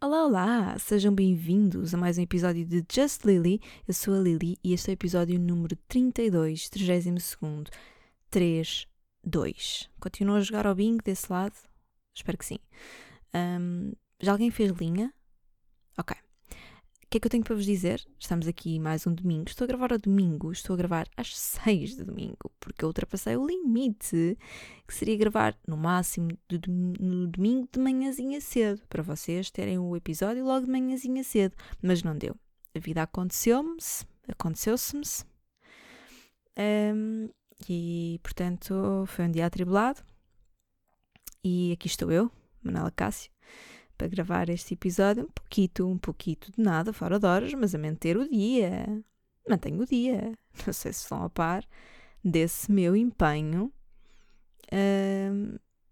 Olá, olá! Sejam bem-vindos a mais um episódio de Just Lily. Eu sou a Lily e este é o episódio número 32, 32, 3, 2. Continuam a jogar ao bingo desse lado? Espero que sim. Um, já alguém fez linha? Ok. O que é que eu tenho para vos dizer? Estamos aqui mais um domingo. Estou a gravar ao domingo, estou a gravar às 6 de domingo, porque eu ultrapassei o limite, que seria gravar no máximo de, no domingo de manhãzinha cedo, para vocês terem o episódio logo de manhãzinha cedo. Mas não deu. A vida aconteceu-me, aconteceu-se-me. Um, e, portanto, foi um dia atribulado. E aqui estou eu, Manuela Cássio para gravar este episódio um pouquito, um pouquito de nada, fora de horas, mas a manter o dia. Mantenho o dia. Não sei se estão a par desse meu empenho.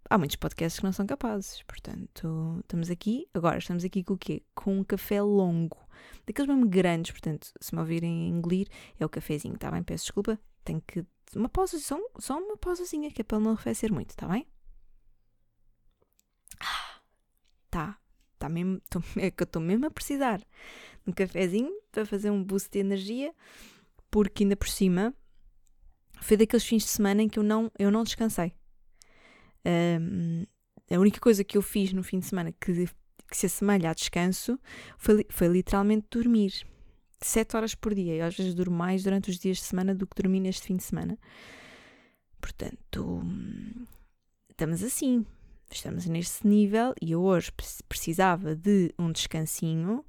Há muitos podcasts que não são capazes, portanto, estamos aqui. Agora, estamos aqui com o quê? Com um café longo, daqueles mesmo grandes, portanto, se me ouvirem engolir, é o cafezinho, está bem? Peço desculpa, tenho que. Uma pausa, só, só uma pausazinha, que é para não arrefecer muito, está bem? Tá, tá mesmo, tô, é que eu estou mesmo a precisar de um cafezinho para fazer um boost de energia, porque ainda por cima foi daqueles fins de semana em que eu não, eu não descansei. Um, a única coisa que eu fiz no fim de semana que, que se assemelha a descanso foi, foi literalmente dormir. Sete horas por dia. Eu às vezes durmo mais durante os dias de semana do que dormi neste fim de semana. Portanto, estamos assim estamos neste nível e eu hoje precisava de um descansinho,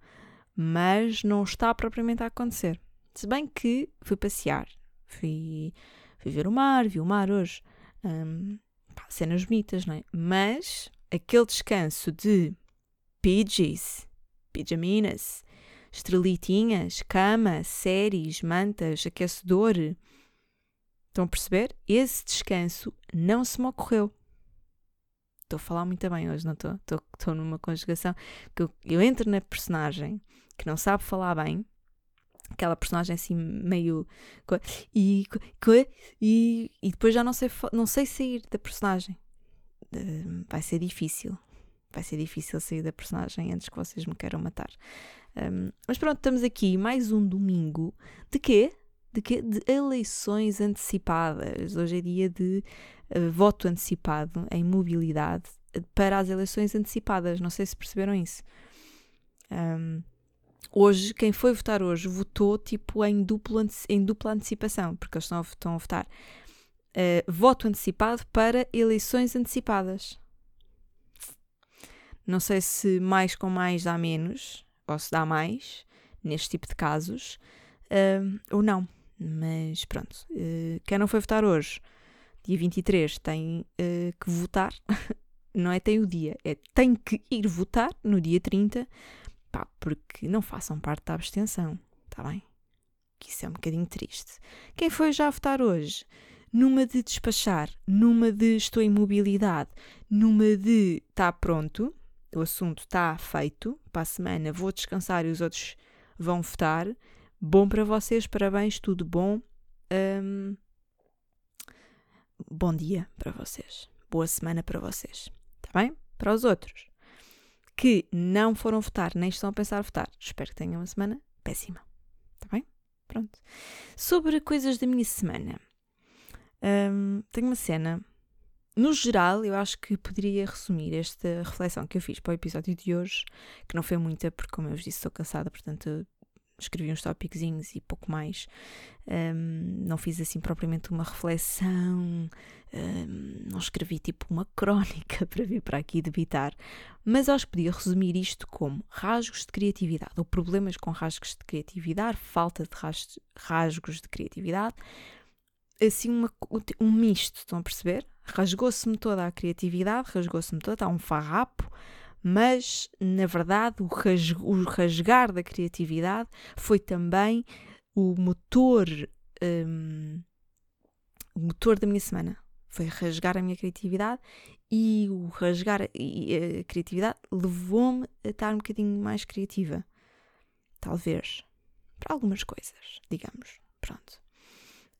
mas não está propriamente a acontecer. Se bem que fui passear, fui, fui ver o mar, vi o mar hoje, um, pá, cenas bonitas, não é? Mas aquele descanso de PJs, pijaminas, estrelitinhas, cama, séries, mantas, aquecedor. Estão a perceber? Esse descanso não se me ocorreu estou a falar muito bem hoje, não estou? Estou numa conjugação que eu, eu, entro na personagem que não sabe falar bem, aquela personagem assim meio. E, e, e depois já não sei, não sei sair da personagem. vai ser difícil. Vai ser difícil sair da personagem antes que vocês me queiram matar. Um, mas pronto, estamos aqui mais um domingo. De quê? De quê? De eleições antecipadas. Hoje é dia de uh, voto antecipado em mobilidade para as eleições antecipadas. Não sei se perceberam isso. Um, hoje, quem foi votar hoje votou tipo em, duplo, em dupla antecipação, porque eles estão a, estão a votar. Uh, voto antecipado para eleições antecipadas. Não sei se mais com mais dá menos, ou se dá mais, neste tipo de casos, uh, ou não. Mas pronto, uh, quem não foi votar hoje dia 23 tem uh, que votar, não é tem o dia, é tem que ir votar no dia 30, pá, porque não façam parte da abstenção, está bem? Que isso é um bocadinho triste. Quem foi já votar hoje? Numa de despachar, numa de estou em mobilidade, numa de está pronto, o assunto está feito, para a semana vou descansar e os outros vão votar. Bom para vocês, parabéns, tudo bom. Um, bom dia para vocês. Boa semana para vocês. Está bem? Para os outros que não foram votar, nem estão a pensar votar, espero que tenham uma semana péssima. Está bem? Pronto. Sobre coisas da minha semana. Um, tenho uma cena. No geral, eu acho que poderia resumir esta reflexão que eu fiz para o episódio de hoje, que não foi muita, porque, como eu vos disse, estou cansada, portanto, escrevi uns tópicos e pouco mais. Um, não fiz assim propriamente uma reflexão, um, não escrevi tipo uma crónica para vir para aqui debitar, mas acho que podia resumir isto como rasgos de criatividade, ou problemas com rasgos de criatividade, falta de rasgos de criatividade, assim uma, um misto, estão a perceber? Rasgou-se-me toda a criatividade, rasgou-se-me toda, há um farrapo, mas na verdade o, o rasgar da criatividade foi também o motor, um, o motor da minha semana. Foi rasgar a minha criatividade e o rasgar a, a criatividade levou-me a estar um bocadinho mais criativa. Talvez. Para algumas coisas, digamos. Pronto.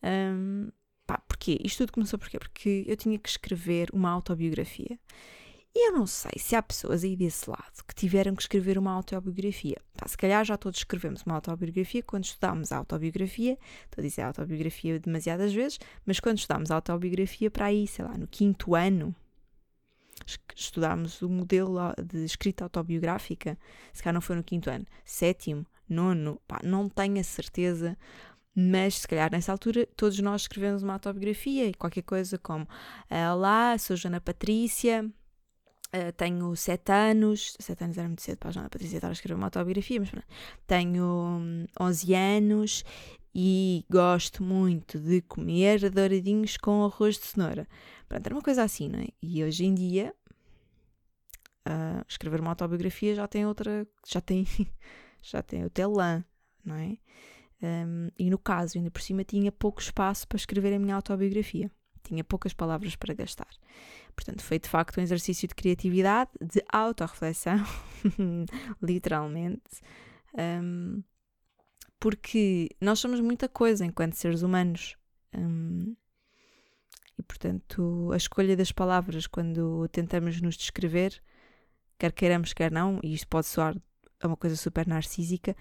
Um, pá? Isto tudo começou porquê? Porque eu tinha que escrever uma autobiografia E eu não sei se há pessoas aí desse lado que tiveram que escrever uma autobiografia. Tá, se calhar já todos escrevemos uma autobiografia quando estudámos a autobiografia, estou a dizer autobiografia demasiadas vezes, mas quando estudámos a autobiografia para aí, sei lá, no quinto ano, estudámos o modelo de escrita autobiográfica, se calhar não foi no quinto ano, sétimo, nono, pá, não tenho a certeza, mas se calhar nessa altura todos nós escrevemos uma autobiografia e qualquer coisa como Olá, sou Joana Patrícia, Uh, tenho 7 anos, 7 anos era muito cedo para a Joana Patrícia estar a escrever uma autobiografia, mas tenho 11 anos e gosto muito de comer douradinhos com arroz de cenoura. Pronto, era uma coisa assim, não é? E hoje em dia, uh, escrever uma autobiografia já tem outra, já tem, já tem o telã, não é? Um, e no caso, ainda por cima, tinha pouco espaço para escrever a minha autobiografia. Tinha poucas palavras para gastar. Portanto, foi de facto um exercício de criatividade, de autorreflexão, literalmente, um, porque nós somos muita coisa enquanto seres humanos. Um, e, portanto, a escolha das palavras quando tentamos nos descrever, quer queiramos, quer não, e isto pode soar a uma coisa super narcísica,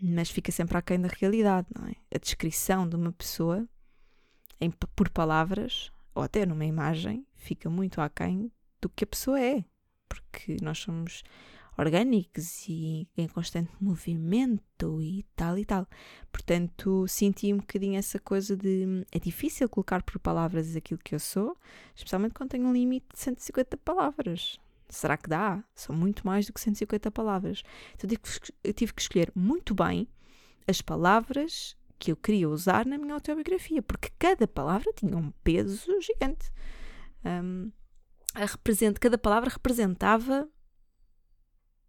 mas fica sempre aquém da realidade, não é? A descrição de uma pessoa em, por palavras ou até numa imagem, fica muito aquém do que a pessoa é, porque nós somos orgânicos e em constante movimento e tal e tal. Portanto, senti um bocadinho essa coisa de é difícil colocar por palavras aquilo que eu sou, especialmente quando tenho um limite de 150 palavras. Será que dá? São muito mais do que 150 palavras. Então eu tive que escolher muito bem as palavras que eu queria usar na minha autobiografia, porque cada palavra tinha um peso gigante. Um, represent, cada palavra representava,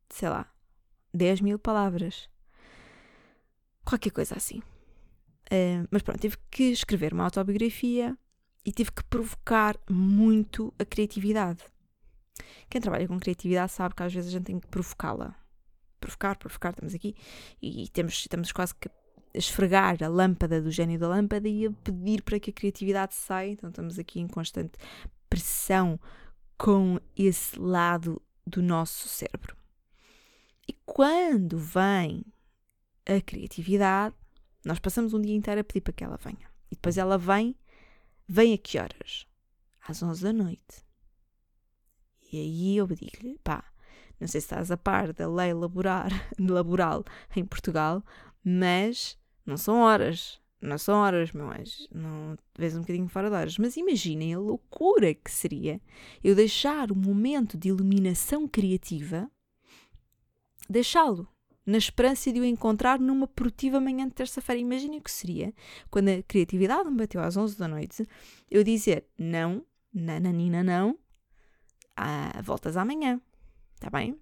sei lá, 10 mil palavras. Qualquer coisa assim. Uh, mas pronto, tive que escrever uma autobiografia e tive que provocar muito a criatividade. Quem trabalha com criatividade sabe que às vezes a gente tem que provocá-la. Provocar, provocar, estamos aqui e temos, estamos quase que esfregar a lâmpada do gênio da lâmpada e a pedir para que a criatividade saia. Então estamos aqui em constante pressão com esse lado do nosso cérebro. E quando vem a criatividade, nós passamos um dia inteiro a pedir para que ela venha. E depois ela vem, vem a que horas? Às 11 da noite. E aí eu digo-lhe, pá, não sei se estás a par da lei laborar, laboral em Portugal, mas não são horas. Não são horas, meu anjo. Não, vês um bocadinho fora de horas. Mas imaginem a loucura que seria eu deixar o momento de iluminação criativa, deixá-lo, na esperança de o encontrar numa produtiva manhã de terça-feira. Imaginem o que seria quando a criatividade me bateu às 11 da noite, eu dizer não, nananina não, ah, voltas amanhã. Está bem?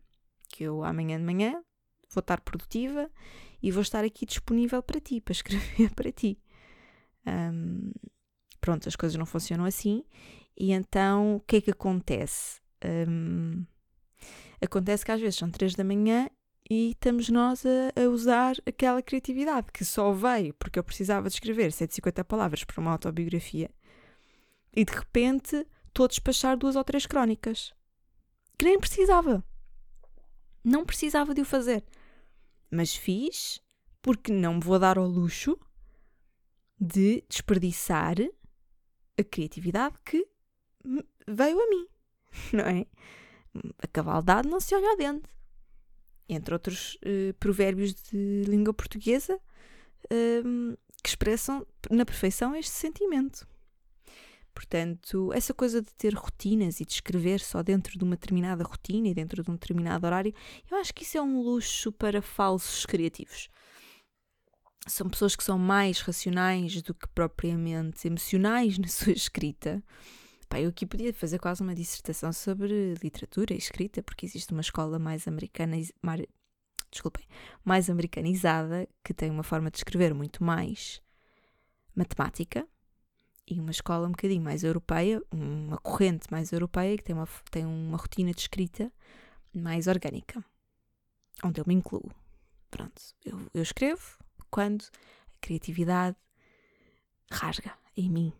Que eu amanhã de manhã vou estar produtiva e vou estar aqui disponível para ti, para escrever para ti. Um, pronto, as coisas não funcionam assim e então o que é que acontece? Um, acontece que às vezes são três da manhã e estamos nós a, a, usar aquela criatividade que só veio porque eu precisava de escrever 150 palavras para uma autobiografia e de repente estou a despachar duas ou três crónicas que nem precisava. Não precisava de o fazer mas fiz porque não me vou dar ao luxo de desperdiçar a criatividade que veio a mim, não é? A cavaldade não se olha a dente. Entre outros uh, provérbios de língua portuguesa uh, que expressam na perfeição este sentimento. Portanto, essa coisa de ter rotinas e de escrever só dentro de uma determinada rotina e dentro de um determinado horário, eu acho que isso é um luxo para falsos criativos. São pessoas que são mais racionais do que propriamente emocionais na sua escrita. Pá, eu aqui podia fazer quase uma dissertação sobre literatura e escrita, porque existe uma escola mais americana, mais, desculpem, mais americanizada, que tem uma forma de escrever muito mais matemática, e uma escola um bocadinho mais europeia, uma corrente mais europeia, que tem uma, tem uma rotina de escrita mais orgânica, onde eu me incluo. Pronto, eu, eu escrevo quando a criatividade rasga em mim.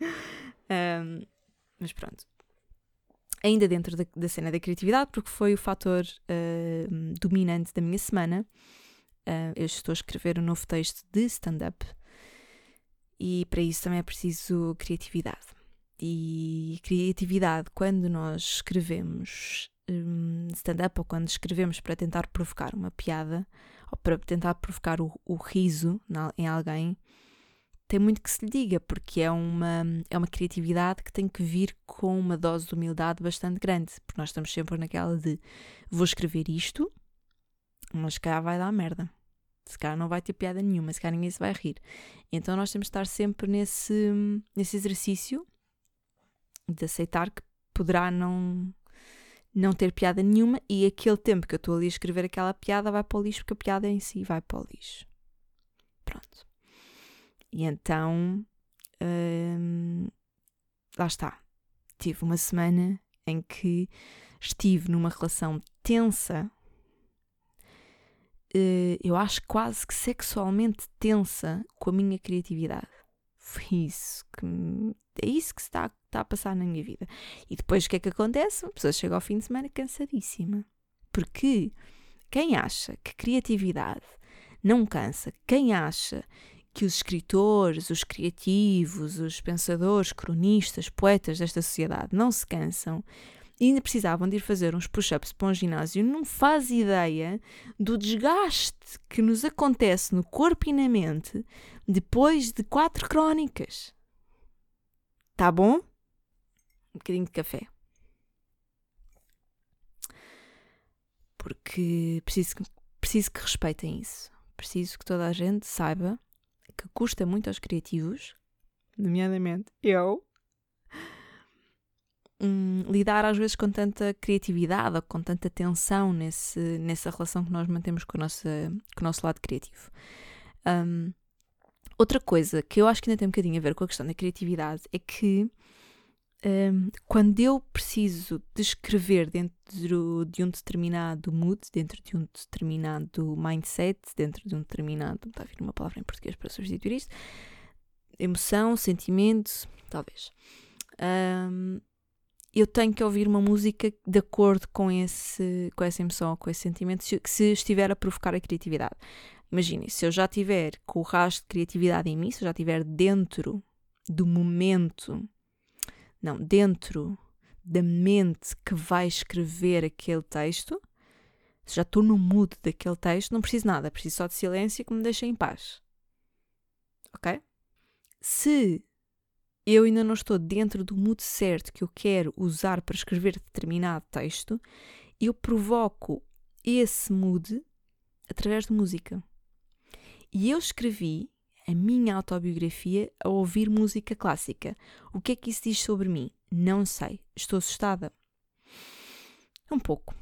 um, mas pronto. ainda dentro da, da, cena da criatividade, porque foi o fator uh, dominante da minha semana. Uh, eu estou a escrever um novo texto de stand-up e para isso também é preciso criatividade. E criatividade, quando nós escrevemos um, stand-up ou quando escrevemos para tentar provocar uma piada ou para tentar provocar o, o riso na, em alguém, tem muito que se lhe diga, porque é uma, é uma criatividade que tem que vir com uma dose de humildade bastante grande, porque nós estamos sempre naquela de vou escrever isto, mas cá vai dar merda. Se calhar não vai ter piada nenhuma, se calhar ninguém se vai rir. Então nós temos de estar sempre nesse, nesse exercício de aceitar que poderá não, não ter piada nenhuma e aquele tempo que eu estou ali a escrever aquela piada vai para o lixo porque a piada em si vai para o lixo. Pronto. E então, hum, lá está. Tive uma semana em que estive numa relação tensa, eu acho quase que sexualmente tensa com a minha criatividade. Foi isso que é isso que está, está a passar na minha vida. E depois o que é que acontece? A pessoa chega ao fim de semana cansadíssima. Porque quem acha que criatividade não cansa, quem acha que os escritores, os criativos, os pensadores, cronistas, poetas desta sociedade não se cansam e ainda precisavam de ir fazer uns push-ups para um ginásio, não faz ideia do desgaste que nos acontece no corpo e na mente depois de quatro crónicas. Tá bom? Um bocadinho de café. Porque preciso, preciso que respeitem isso. Preciso que toda a gente saiba que custa muito aos criativos, nomeadamente eu, um, lidar às vezes com tanta criatividade ou com tanta tensão nesse, nessa relação que nós mantemos com, com o nosso lado criativo. Um, outra coisa que eu acho que ainda tem um bocadinho a ver com a questão da criatividade é que um, quando eu preciso de escrever dentro de um determinado mood, dentro de um determinado mindset, dentro de um determinado. Está a vir uma palavra em português para substituir isto. Emoção, sentimento, talvez. Um, eu tenho que ouvir uma música de acordo com, esse, com essa emoção, com esse sentimento, se, se estiver a provocar a criatividade. Imagine, se eu já tiver com o rastro de criatividade em mim, se eu já estiver dentro do momento não, dentro da mente que vai escrever aquele texto, se já estou no mood daquele texto, não preciso nada, preciso só de silêncio que me deixe em paz. Ok? Se eu ainda não estou dentro do mood certo que eu quero usar para escrever determinado texto, eu provoco esse mood através de música. E eu escrevi a minha autobiografia a ouvir música clássica. O que é que isso diz sobre mim? Não sei. Estou assustada. Um pouco.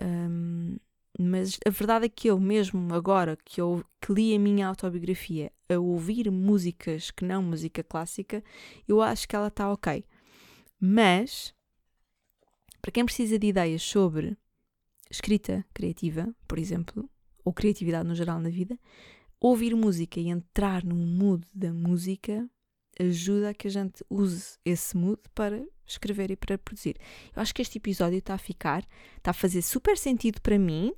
Um, mas a verdade é que eu, mesmo agora que eu que li a minha autobiografia a ouvir músicas que não música clássica, eu acho que ela está ok. Mas, para quem precisa de ideias sobre escrita criativa, por exemplo, ou criatividade no geral na vida, ouvir música e entrar no mood da música ajuda a que a gente use esse mood para escrever e para produzir. Eu acho que este episódio está a ficar, está a fazer super sentido para mim.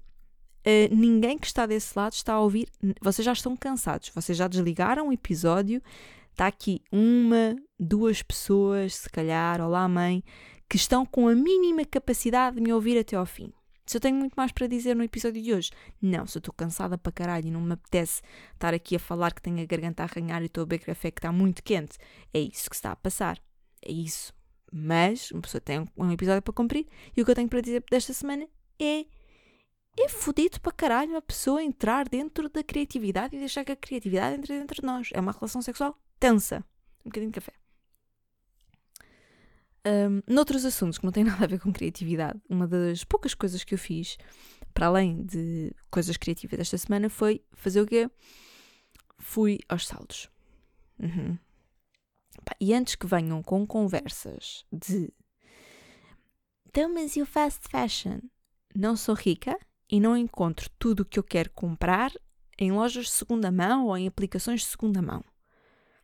Uh, ninguém que está desse lado está a ouvir. Vocês já estão cansados, vocês já desligaram o episódio. Está aqui uma, duas pessoas, se calhar, olá mãe, que estão com a mínima capacidade de me ouvir até ao fim. Se eu tenho muito mais para dizer no episódio de hoje, não, se eu estou cansada para caralho e não me apetece estar aqui a falar que tenho a garganta a arranhar e estou a beber café que está muito quente, é isso que está a passar. É isso. Mas uma pessoa tem um episódio para cumprir e o que eu tenho para dizer desta semana é. É fodido para caralho a pessoa entrar dentro da criatividade e deixar que a criatividade entre dentro de nós. É uma relação sexual tensa. Um bocadinho de café. Um, noutros assuntos que não têm nada a ver com criatividade, uma das poucas coisas que eu fiz, para além de coisas criativas desta semana, foi fazer o quê? Fui aos saldos. Uhum. E antes que venham com conversas de então, mas eu fast fashion, não sou rica e não encontro tudo o que eu quero comprar em lojas de segunda mão ou em aplicações de segunda mão.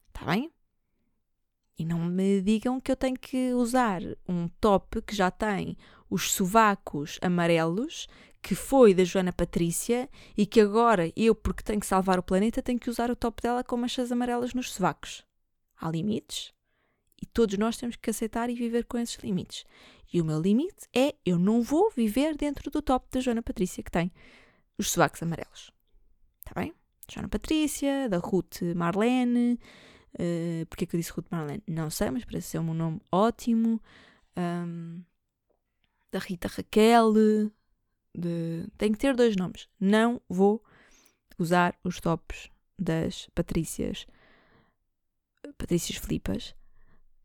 Está bem? E não me digam que eu tenho que usar um top que já tem os sovacos amarelos, que foi da Joana Patrícia, e que agora eu, porque tenho que salvar o planeta, tenho que usar o top dela com manchas amarelas nos sovacos. Há limites e todos nós temos que aceitar e viver com esses limites. E o meu limite é eu não vou viver dentro do top da Joana Patrícia, que tem os sovacos amarelos. Está bem? Joana Patrícia, da Ruth Marlene. Uh, porque é que eu disse Ruth Marlene? Não sei, mas parece ser um nome ótimo. Um, da Rita Raquel. De... Tem que ter dois nomes. Não vou usar os tops das Patrícias. Patrícias Filipas.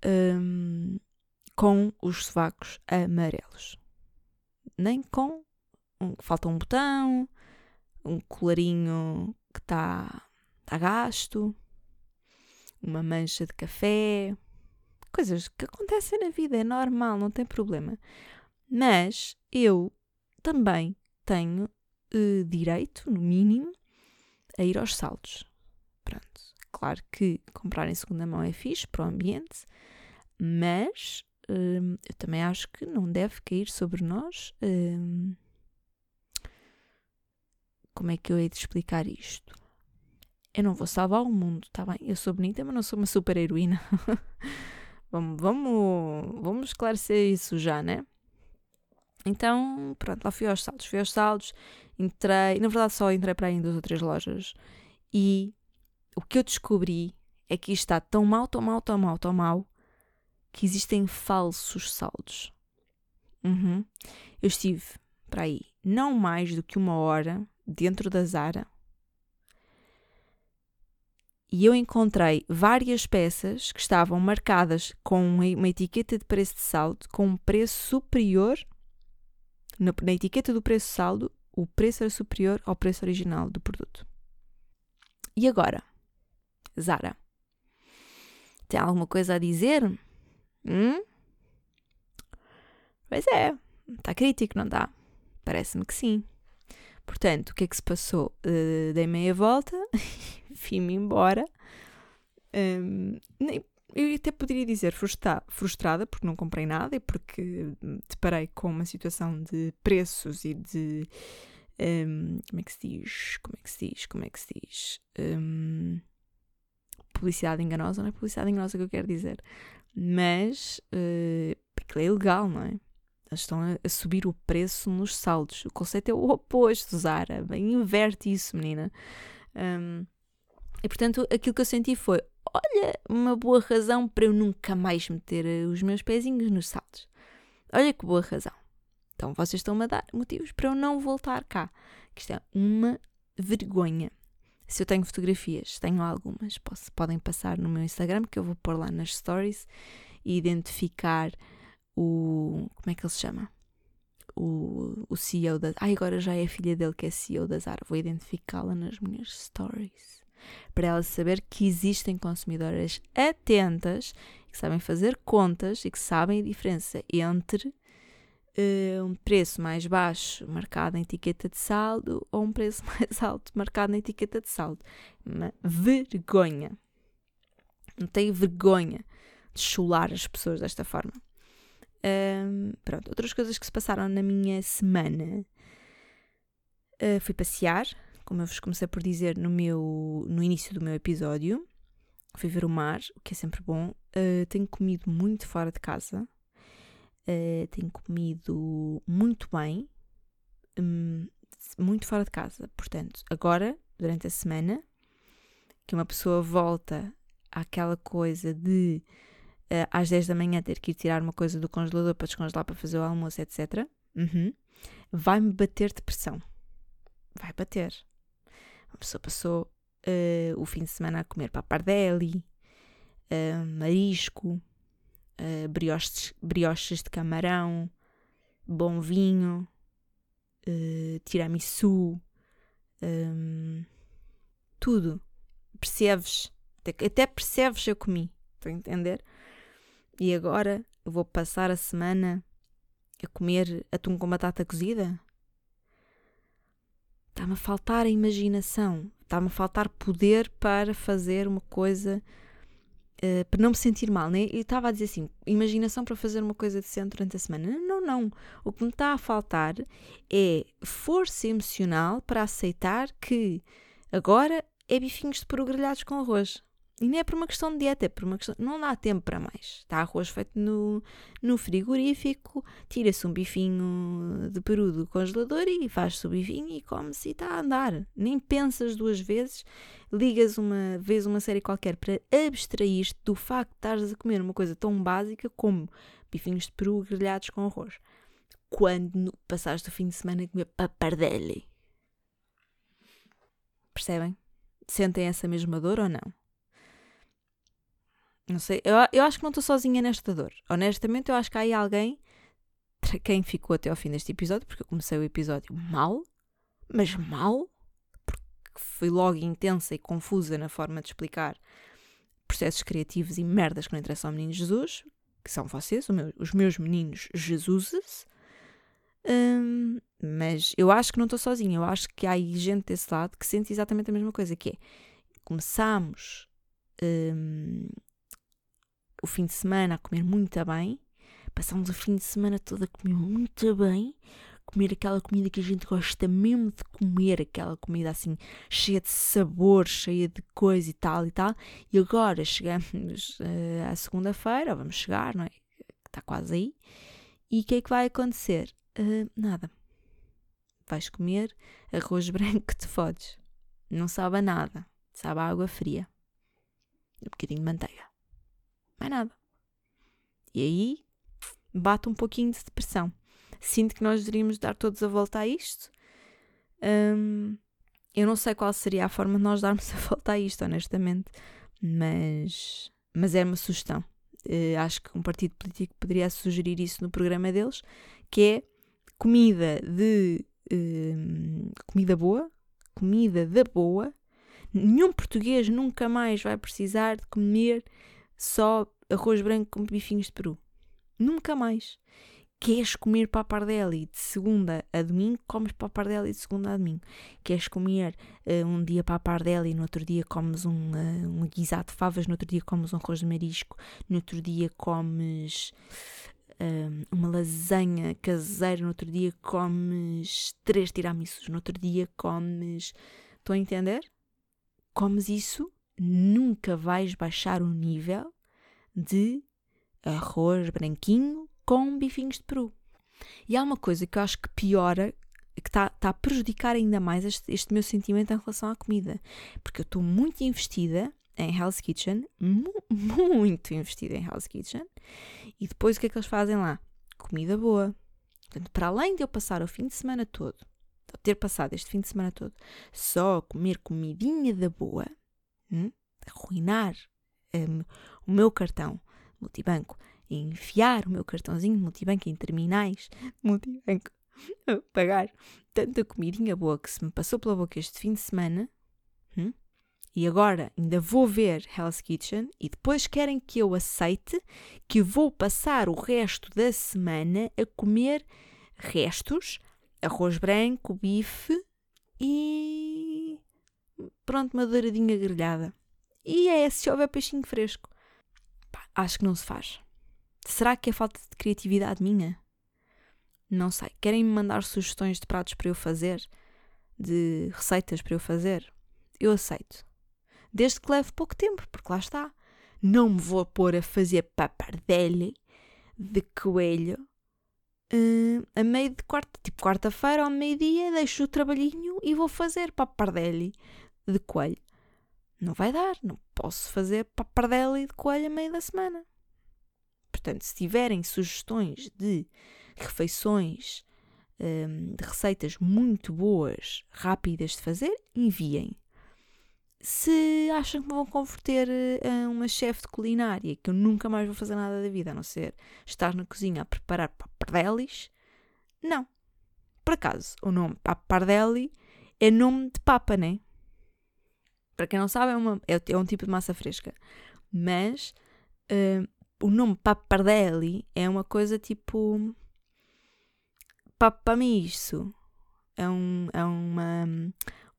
Um, com os sovacos amarelos. Nem com. Um, falta um botão, um colarinho que está tá gasto, uma mancha de café, coisas que acontecem na vida, é normal, não tem problema. Mas eu também tenho uh, direito, no mínimo, a ir aos saldos. Pronto. Claro que comprar em segunda mão é fixe para o ambiente, mas hum, eu também acho que não deve cair sobre nós. Hum, como é que eu hei de explicar isto? Eu não vou salvar o mundo, tá bem? Eu sou bonita, mas não sou uma super heroína. vamos, vamos, vamos esclarecer isso já, né? Então, pronto, lá fui aos saldos. Fui aos saldos, entrei, na verdade só entrei para aí em duas ou três lojas e o que eu descobri é que isto está tão mal, tão mal, tão mal, tão mal que existem falsos saldos. Uhum. Eu estive para aí não mais do que uma hora dentro da Zara e eu encontrei várias peças que estavam marcadas com uma etiqueta de preço de saldo com um preço superior. Na, na etiqueta do preço de saldo, o preço era superior ao preço original do produto. E agora? Zara. Tem alguma coisa a dizer? Hum? Pois é, está crítico, não está? Parece-me que sim. Portanto, o que é que se passou? Uh, dei meia volta, fui-me embora. Um, nem, eu até poderia dizer frustra frustrada porque não comprei nada e porque deparei com uma situação de preços e de. Um, como é que se diz? Como é que se diz? Como é que se diz? Um, publicidade enganosa, não é publicidade enganosa que eu quero dizer, mas uh, aquilo é ilegal, não é? Eles estão a, a, subir o preço nos saldos. O conceito é o oposto, Zara. Inverte isso, menina. Um, e portanto, aquilo que eu senti foi: olha, uma boa razão para eu nunca mais meter eh, os meus pezinhos nos saldos. Olha que boa razão. Então vocês estão-me a dar motivos para eu não voltar cá. Que isto é uma vergonha. Se eu tenho fotografias, tenho algumas, posso, podem passar no meu Instagram, que eu vou pôr lá nas stories e identificar o. Como é que ele se chama? O, o CEO da. Ai, agora já é a filha dele que é CEO da Zara. Vou identificá-la nas minhas stories. Para ela saber que existem consumidoras atentas, que sabem fazer contas e que sabem a diferença entre uh, um preço mais baixo marcado em etiqueta de saldo ou um preço mais alto marcado na etiqueta de saldo. Uma vergonha. Não tenho vergonha de chular as pessoas desta forma. Pronto, outras coisas que se passaram na minha semana. Uh, fui passear, como eu vos comecei por dizer no, meu, no início do meu episódio. Fui ver o mar, o que é sempre bom. Uh, tenho comido muito fora de casa. Uh, tenho comido muito bem, um, muito fora de casa. Portanto, agora, durante a semana, que uma pessoa volta àquela coisa de uh, às 10 da manhã ter que ir tirar uma coisa do congelador para descongelar para fazer o almoço, etc., uhum, vai-me bater depressão. Vai bater. Uma pessoa passou uh, o fim de semana a comer papardelli, marisco, uh, brioches, brioches de camarão, bom vinho, uh, tiramisu, um, tudo. Percebes? Até, até percebes eu comi. Estou a entender? E agora vou passar a semana a comer atum com batata cozida? Está-me a faltar a imaginação, está-me a faltar poder para fazer uma coisa Uh, para não me sentir mal, né? Eu estava a dizer assim: imaginação para fazer uma coisa decente durante a semana. Não, não. O que me está a faltar é força emocional para aceitar que agora é bifinhos de peru grelhados com arroz. E não é por uma questão de dieta, é por uma questão. Não dá tempo para mais. Está arroz feito no, no frigorífico, tira-se um bifinho de peru do congelador e faz-se o bifinho e come-se e está a andar. Nem pensas duas vezes, ligas uma vez uma série qualquer para abstrair-te do facto de estares a comer uma coisa tão básica como bifinhos de peru grelhados com arroz. Quando passaste o fim de semana a comer papardelli. Percebem? Sentem essa mesma dor ou não? Não sei, eu, eu acho que não estou sozinha nesta dor. Honestamente, eu acho que há aí alguém para quem ficou até ao fim deste episódio, porque eu comecei o episódio mal, mas mal, porque fui logo intensa e confusa na forma de explicar processos criativos e merdas que não interessam ao menino Jesus, que são vocês, meu, os meus meninos Jesuses. Hum, mas eu acho que não estou sozinha, eu acho que há aí gente desse lado que sente exatamente a mesma coisa, que é começamos hum, o fim de semana a comer muito bem, passamos o fim de semana todo a comer muito bem, comer aquela comida que a gente gosta mesmo de comer, aquela comida assim cheia de sabor, cheia de coisa e tal e tal, e agora chegamos uh, à segunda-feira, vamos chegar, não é? Está quase aí, e o que é que vai acontecer? Uh, nada. Vais comer arroz branco que te fodes. Não sabe a nada. Sabe a água fria. Um bocadinho de manteiga mais nada. E aí bate um pouquinho de depressão. Sinto que nós deveríamos dar todos a volta a isto. Um, eu não sei qual seria a forma de nós darmos a volta a isto, honestamente, mas, mas é uma sugestão. Uh, acho que um partido político poderia sugerir isso no programa deles, que é comida de uh, comida boa, comida da boa. Nenhum português nunca mais vai precisar de comer só arroz branco com bifinhos de peru. Nunca mais. Queres comer papardelli de segunda a domingo, comes papardelli de segunda a domingo. Queres comer uh, um dia papardelli, no outro dia comes um, uh, um guisado de favas, no outro dia comes um arroz de marisco, no outro dia comes uh, uma lasanha caseira, no outro dia comes três tiramissus, no outro dia comes... Estão a entender? Comes isso, nunca vais baixar o nível de arroz branquinho com bifinhos de peru. E há uma coisa que eu acho que piora, que está tá a prejudicar ainda mais este, este, meu sentimento em relação à comida. Porque eu estou muito investida em Hell's Kitchen, mu muito investida em Hell's Kitchen, e depois o que é que eles fazem lá? Comida boa. Portanto, para além de eu passar o fim de semana todo, de ter passado este fim de semana todo, só a comer comidinha da boa, hum, arruinar um, o meu cartão multibanco enfiar o meu cartãozinho de multibanco em terminais multibanco, pagar tanta comidinha boa que se me passou pela boca este fim de semana, hum? e agora ainda vou ver Hell's Kitchen e depois querem que eu aceite que vou passar o resto da semana a comer restos, arroz branco, bife e pronto, uma douradinha grelhada. E é se houver peixinho fresco. Acho que não se faz. Será que é falta de criatividade minha? Não sei. Querem me mandar sugestões de pratos para eu fazer? De receitas para eu fazer? Eu aceito. Desde que leve pouco tempo, porque lá está. Não me vou pôr a fazer papardelli de coelho uh, a meio de quarta, tipo quarta-feira ao meio-dia, deixo o trabalhinho e vou fazer papardelli de coelho. Não vai dar, não posso fazer papardelli de coelho a meio da semana. Portanto, se tiverem sugestões de refeições, um, de receitas muito boas, rápidas de fazer, enviem. Se acham que me vão converter a uma chefe de culinária, que eu nunca mais vou fazer nada da vida, a não ser estar na cozinha a preparar papardelis, não. Por acaso, o nome papardelli é nome de papa, né? Para quem não sabe, é, uma, é, é um tipo de massa fresca. Mas uh, o nome papardelli é uma coisa tipo. Papamiço. É, um, é uma,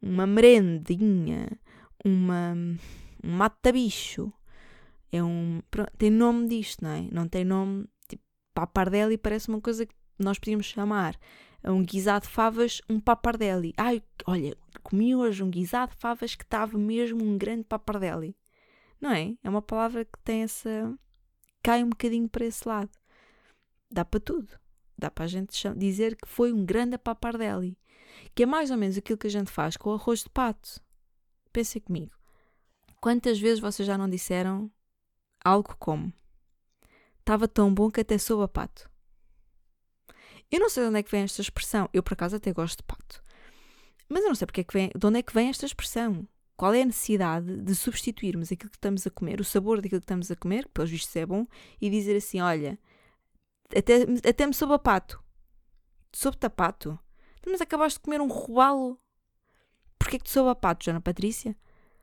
uma merendinha. Uma, um mata-bicho. É um. Tem nome disto, não é? Não tem nome. Tipo, parece uma coisa que nós podíamos chamar a um guisado de favas um papardelli. Ai, olha, comi hoje um guisado de favas que estava mesmo um grande papardelli. Não é? É uma palavra que tem essa. cai um bocadinho para esse lado. Dá para tudo. Dá para a gente dizer que foi um grande papardelli. Que é mais ou menos aquilo que a gente faz com o arroz de pato. Pensem comigo. Quantas vezes vocês já não disseram algo como estava tão bom que até soube a pato? Eu não sei de onde é que vem esta expressão. Eu, por acaso, até gosto de pato. Mas eu não sei porque é que vem, de onde é que vem esta expressão. Qual é a necessidade de substituirmos aquilo que estamos a comer, o sabor daquilo que estamos a comer, que pelos vistos é bom, e dizer assim: olha, até, até me soube a pato. Soube-te a pato? Então, mas acabaste de comer um robalo. Porquê que te soube a pato, Jana Patrícia?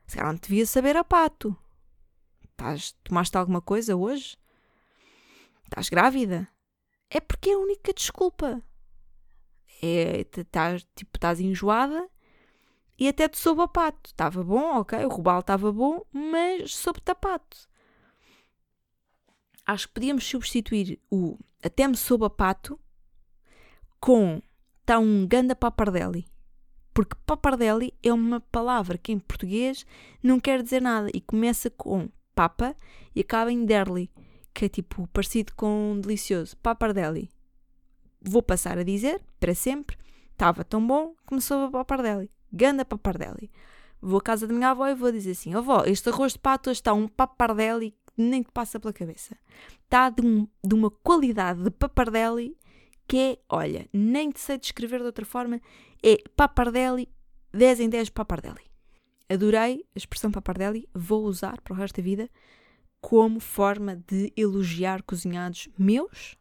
Se calhar não te devia saber a pato. Estás, tomaste alguma coisa hoje? Estás grávida? é porque é a única desculpa. É, estás tipo, estás enjoada e até te soube a pato. Estava bom, ok, o robalo estava bom, mas soube-te a pato. Acho que podíamos substituir o até me soube a pato com está um ganda papardelli. Porque papardelli é uma palavra que em português não quer dizer nada e começa com papa e acaba em derli que é tipo parecido com delicioso, papardelli. Vou passar a dizer, para sempre, estava tão bom, começou a papardelli. Ganda papardelli. Vou à casa da minha avó e vou dizer assim, avó, este arroz de pato está um papardelli que nem te passa pela cabeça. Está de, um, de uma qualidade de papardelli que é, olha, nem te sei descrever de outra forma, é papardelli, 10 em 10 papardelli. Adorei a expressão papardelli, vou usar para o resto da vida como forma de elogiar cozinhados meus,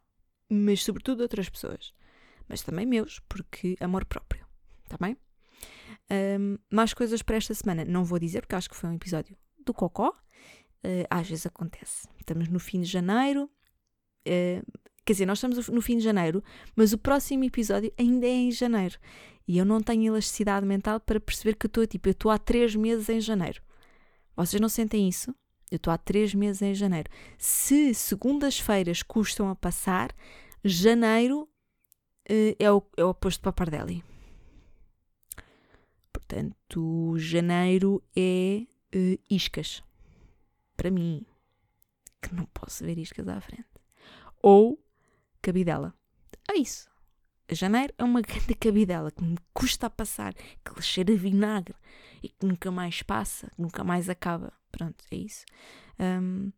mas sobretudo de outras pessoas. Mas também meus, porque amor próprio. Está bem? Um, mais coisas para esta semana. Não vou dizer, porque acho que foi um episódio do Cocó. Uh, às vezes acontece. Estamos no fim de janeiro. Uh, quer dizer, nós estamos no fim de janeiro, mas o próximo episódio ainda é em janeiro. E eu não tenho elasticidade mental para perceber que estou tipo, eu estou há três meses em janeiro. Vocês não sentem isso? Eu estou há três meses em janeiro. Se segundas-feiras custam a passar, janeiro uh, é, o, é o oposto para Papardelli. Portanto, janeiro é uh, iscas. Para mim, que não posso ver iscas à frente. Ou cabidela. É isso. Janeiro é uma grande cabidela que me custa a passar, que cheira a vinagre e que nunca mais passa, que nunca mais acaba. Pronto, é isso. Um,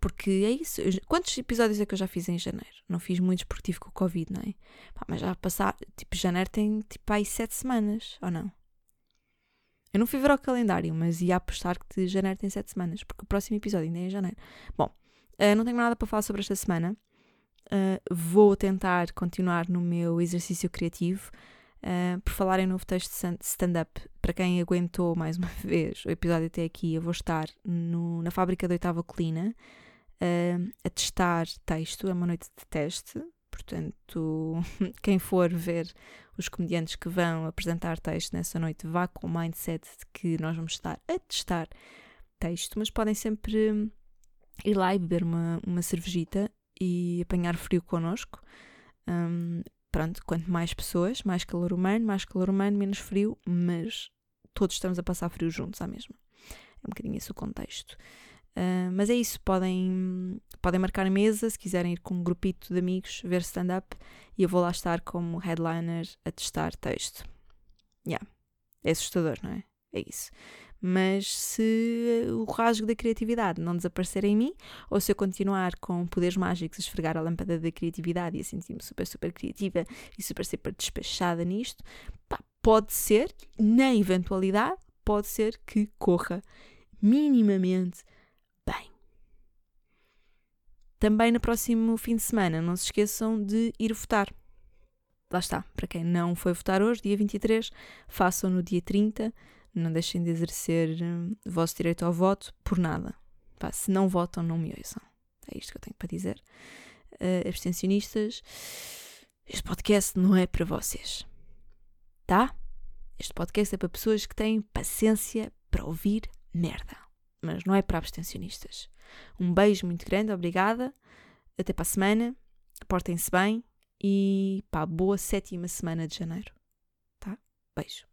porque é isso. Quantos episódios é que eu já fiz em janeiro? Não fiz muitos porque tive com o Covid, não é? Pá, mas já passar, tipo, janeiro tem tipo aí sete semanas, ou não? Eu não fui ver o calendário, mas ia apostar que de janeiro tem sete semanas, porque o próximo episódio ainda é em janeiro. Bom, uh, não tenho nada para falar sobre esta semana. Uh, vou tentar continuar no meu exercício criativo. Uh, por falar em novo texto de stand-up, para quem aguentou mais uma vez o episódio até aqui, eu vou estar no, na fábrica da Oitava Colina uh, a testar texto, é uma noite de teste, portanto, quem for ver os comediantes que vão apresentar texto nessa noite, vá com o mindset de que nós vamos estar a testar texto, mas podem sempre ir lá e beber uma, uma cervejita e apanhar frio connosco. Um, pronto, quanto mais pessoas, mais calor humano, mais calor humano, menos frio, mas todos estamos a passar frio juntos à mesma. É um bocadinho esse o contexto. Uh, mas é isso, podem, podem marcar a mesa se quiserem ir com um grupito de amigos ver stand-up e eu vou lá estar como headliner a testar texto. Yeah. É assustador, não é? É isso. Mas se o rasgo da criatividade não desaparecer em mim, ou se eu continuar com poderes mágicos a esfregar a lâmpada da criatividade e a sentir-me super, super criativa e super, super despachada nisto, pá, pode ser, na eventualidade, pode ser que corra minimamente bem. Também no próximo fim de semana, não se esqueçam de ir votar. Lá está, para quem não foi votar hoje, dia 23, façam no dia 30 não deixem de exercer hum, o vosso direito ao voto por nada. Pá, se não votam, não me ouçam. É isto que eu tenho para dizer. Uh, abstencionistas, este podcast não é para vocês. Tá? Este podcast é para pessoas que têm paciência para ouvir merda. mas não é para abstencionistas. Um beijo muito grande, obrigada. Até para a semana. Portem-se bem e pá, boa sétima semana de janeiro. Tá? Beijo.